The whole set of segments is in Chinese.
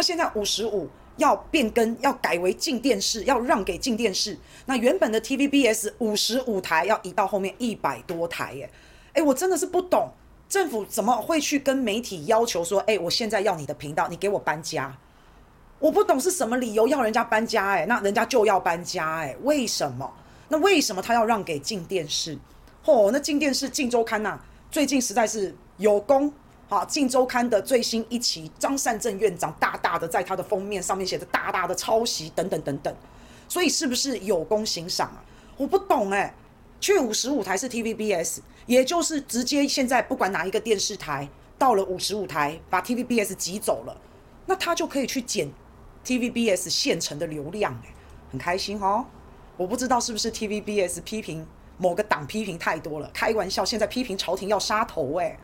那现在五十五要变更，要改为镜电视，要让给镜电视。那原本的 TVBS 五十五台要移到后面一百多台耶。哎，我真的是不懂政府怎么会去跟媒体要求说，哎，我现在要你的频道，你给我搬家。我不懂是什么理由要人家搬家哎，那人家就要搬家哎，为什么？那为什么他要让给镜电视？嚯，那镜电视、镜周刊呐、最近实在是有功。好，《镜周刊》的最新一期，张善政院长大大的在他的封面上面写着“大大的抄袭”等等等等，所以是不是有功行赏啊？我不懂哎、去五十五台是 TVBS，也就是直接现在不管哪一个电视台到了五十五台，把 TVBS 挤走了，那他就可以去捡 TVBS 现成的流量哎、很开心哦。我不知道是不是 TVBS 批评某个党批评太多了，开玩笑，现在批评朝廷要杀头哎、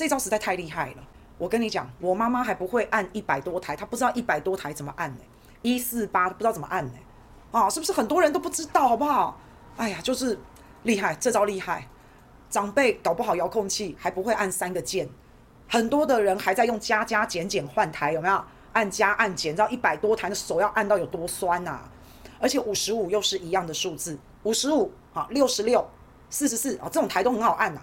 这招实在太厉害了！我跟你讲，我妈妈还不会按一百多台，她不知道一百多台怎么按呢？一四八不知道怎么按呢？啊，是不是很多人都不知道，好不好？哎呀，就是厉害，这招厉害。长辈搞不好遥控器还不会按三个键，很多的人还在用加加减减换台，有没有？按加按减，知道一百多台的手要按到有多酸呐？而且五十五又是一样的数字，五十五啊，六十六，四十四啊，这种台都很好按呐。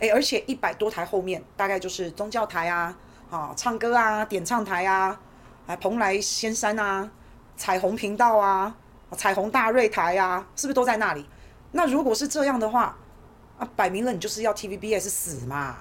诶，而且一百多台后面大概就是宗教台啊，啊，唱歌啊，点唱台啊，啊，蓬莱仙山啊，彩虹频道啊，彩虹大瑞台啊，是不是都在那里？那如果是这样的话，啊，摆明了你就是要 TVBS 死嘛，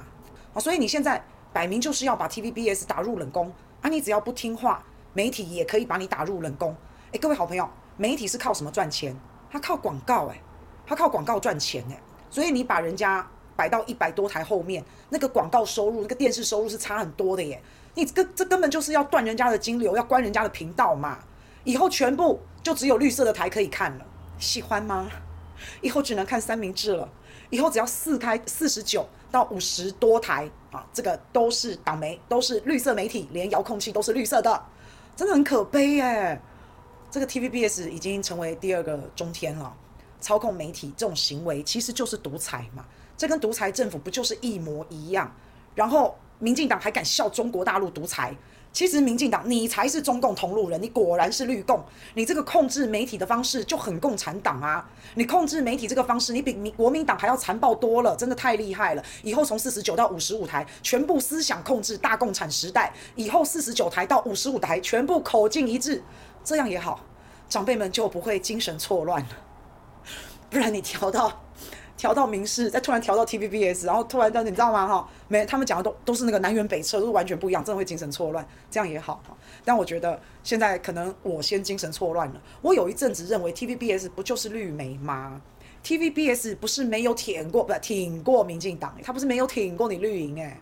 啊，所以你现在摆明就是要把 TVBS 打入冷宫啊，你只要不听话，媒体也可以把你打入冷宫。诶，各位好朋友，媒体是靠什么赚钱？他靠广告，诶，他靠广告赚钱，诶，所以你把人家。摆到一百多台后面，那个广告收入、那个电视收入是差很多的耶。你这这根本就是要断人家的金流，要关人家的频道嘛。以后全部就只有绿色的台可以看了，喜欢吗？以后只能看三明治了。以后只要四开四十九到五十多台啊，这个都是党媒，都是绿色媒体，连遥控器都是绿色的，真的很可悲耶。这个 TVBS 已经成为第二个中天了，操控媒体这种行为其实就是独裁嘛。这跟独裁政府不就是一模一样？然后民进党还敢笑中国大陆独裁？其实民进党你才是中共同路人，你果然是绿共。你这个控制媒体的方式就很共产党啊！你控制媒体这个方式，你比民国民党还要残暴多了，真的太厉害了。以后从四十九到五十五台，全部思想控制大共产时代。以后四十九台到五十五台，全部口径一致，这样也好，长辈们就不会精神错乱了。不然你调到。调到民视，再突然调到 TVBS，然后突然间你知道吗？哈，没，他们讲的都都是那个南辕北辙，都是完全不一样，真的会精神错乱。这样也好哈，但我觉得现在可能我先精神错乱了。我有一阵子认为 TVBS 不就是绿媒吗？TVBS 不是没有挺过，不挺过民进党，他不是没有挺过你绿营哎，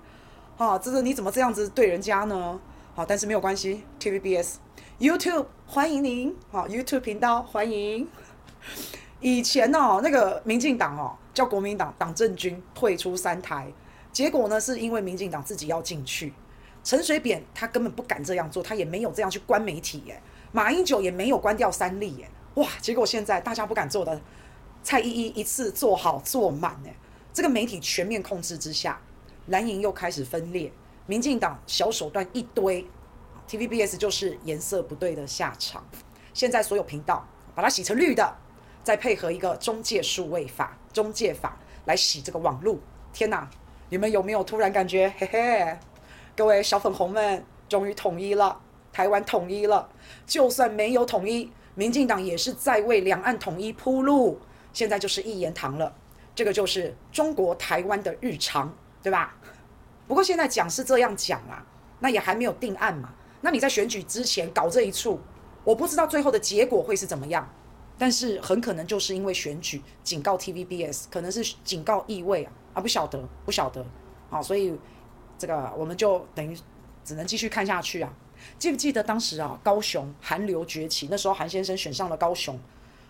哈，这是你怎么这样子对人家呢？好，但是没有关系，TVBS YouTube 欢迎您，好 YouTube 频道欢迎。以前哦，那个民进党哦。叫国民党党政军退出三台，结果呢，是因为民进党自己要进去，陈水扁他根本不敢这样做，他也没有这样去关媒体耶，马英九也没有关掉三立耶，哇！结果现在大家不敢做的，蔡依依一次做好做满呢，这个媒体全面控制之下，蓝营又开始分裂，民进党小手段一堆，TVBS 就是颜色不对的下场，现在所有频道把它洗成绿的。再配合一个中介数位法、中介法来洗这个网路，天哪！你们有没有突然感觉，嘿嘿，各位小粉红们，终于统一了，台湾统一了。就算没有统一，民进党也是在为两岸统一铺路。现在就是一言堂了，这个就是中国台湾的日常，对吧？不过现在讲是这样讲啊，那也还没有定案嘛。那你在选举之前搞这一出，我不知道最后的结果会是怎么样。但是很可能就是因为选举警告 TVBS，可能是警告意味啊啊，不晓得不晓得，好，所以这个我们就等于只能继续看下去啊。记不记得当时啊，高雄韩流崛起，那时候韩先生选上了高雄，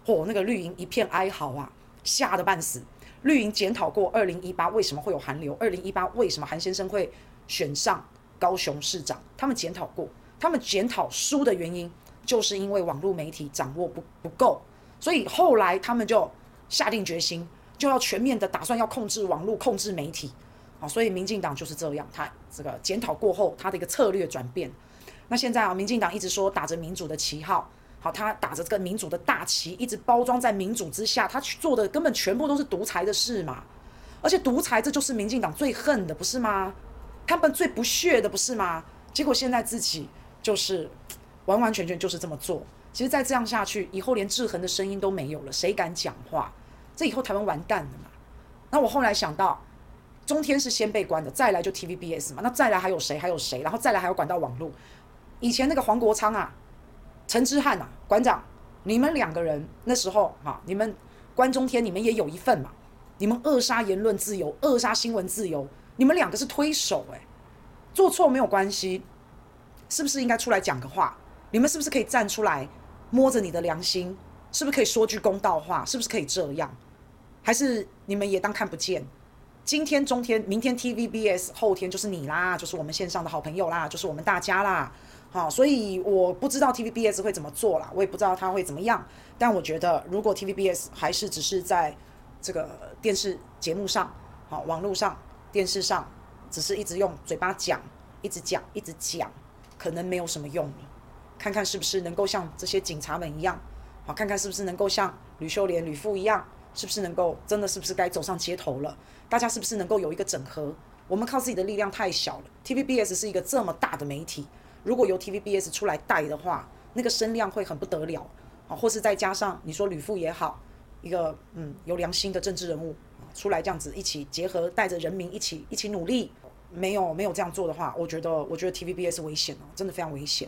嚯，那个绿营一片哀嚎啊，吓得半死。绿营检讨过二零一八为什么会有韩流，二零一八为什么韩先生会选上高雄市长，他们检讨过，他们检讨输的原因就是因为网络媒体掌握不不够。所以后来他们就下定决心，就要全面的打算要控制网络、控制媒体，啊，所以民进党就是这样，他这个检讨过后，他的一个策略转变，那现在啊，民进党一直说打着民主的旗号，好，他打着这个民主的大旗，一直包装在民主之下，他去做的根本全部都是独裁的事嘛。而且独裁，这就是民进党最恨的，不是吗？他们最不屑的，不是吗？结果现在自己就是完完全全就是这么做。其实再这样下去，以后连制衡的声音都没有了，谁敢讲话？这以后台湾完蛋了嘛？那我后来想到，中天是先被关的，再来就 TVBS 嘛，那再来还有谁？还有谁？然后再来还有管道网络。以前那个黄国昌啊、陈之汉啊，馆长，你们两个人那时候哈，你们关中天，你们也有一份嘛。你们扼杀言论自由，扼杀新闻自由，你们两个是推手诶，做错没有关系，是不是应该出来讲个话？你们是不是可以站出来，摸着你的良心，是不是可以说句公道话？是不是可以这样？还是你们也当看不见？今天中天，明天 TVBS，后天就是你啦，就是我们线上的好朋友啦，就是我们大家啦。好，所以我不知道 TVBS 会怎么做啦，我也不知道他会怎么样。但我觉得，如果 TVBS 还是只是在。这个电视节目上，好，网络上，电视上，只是一直用嘴巴讲，一直讲，一直讲，可能没有什么用了。看看是不是能够像这些警察们一样，好，看看是不是能够像吕秀莲、吕副一样，是不是能够真的是不是该走上街头了？大家是不是能够有一个整合？我们靠自己的力量太小了。TVBS 是一个这么大的媒体，如果由 TVBS 出来带的话，那个声量会很不得了。好，或是再加上你说吕副也好。一个嗯有良心的政治人物出来这样子一起结合，带着人民一起一起努力，没有没有这样做的话，我觉得我觉得 TVBS 危险哦，真的非常危险。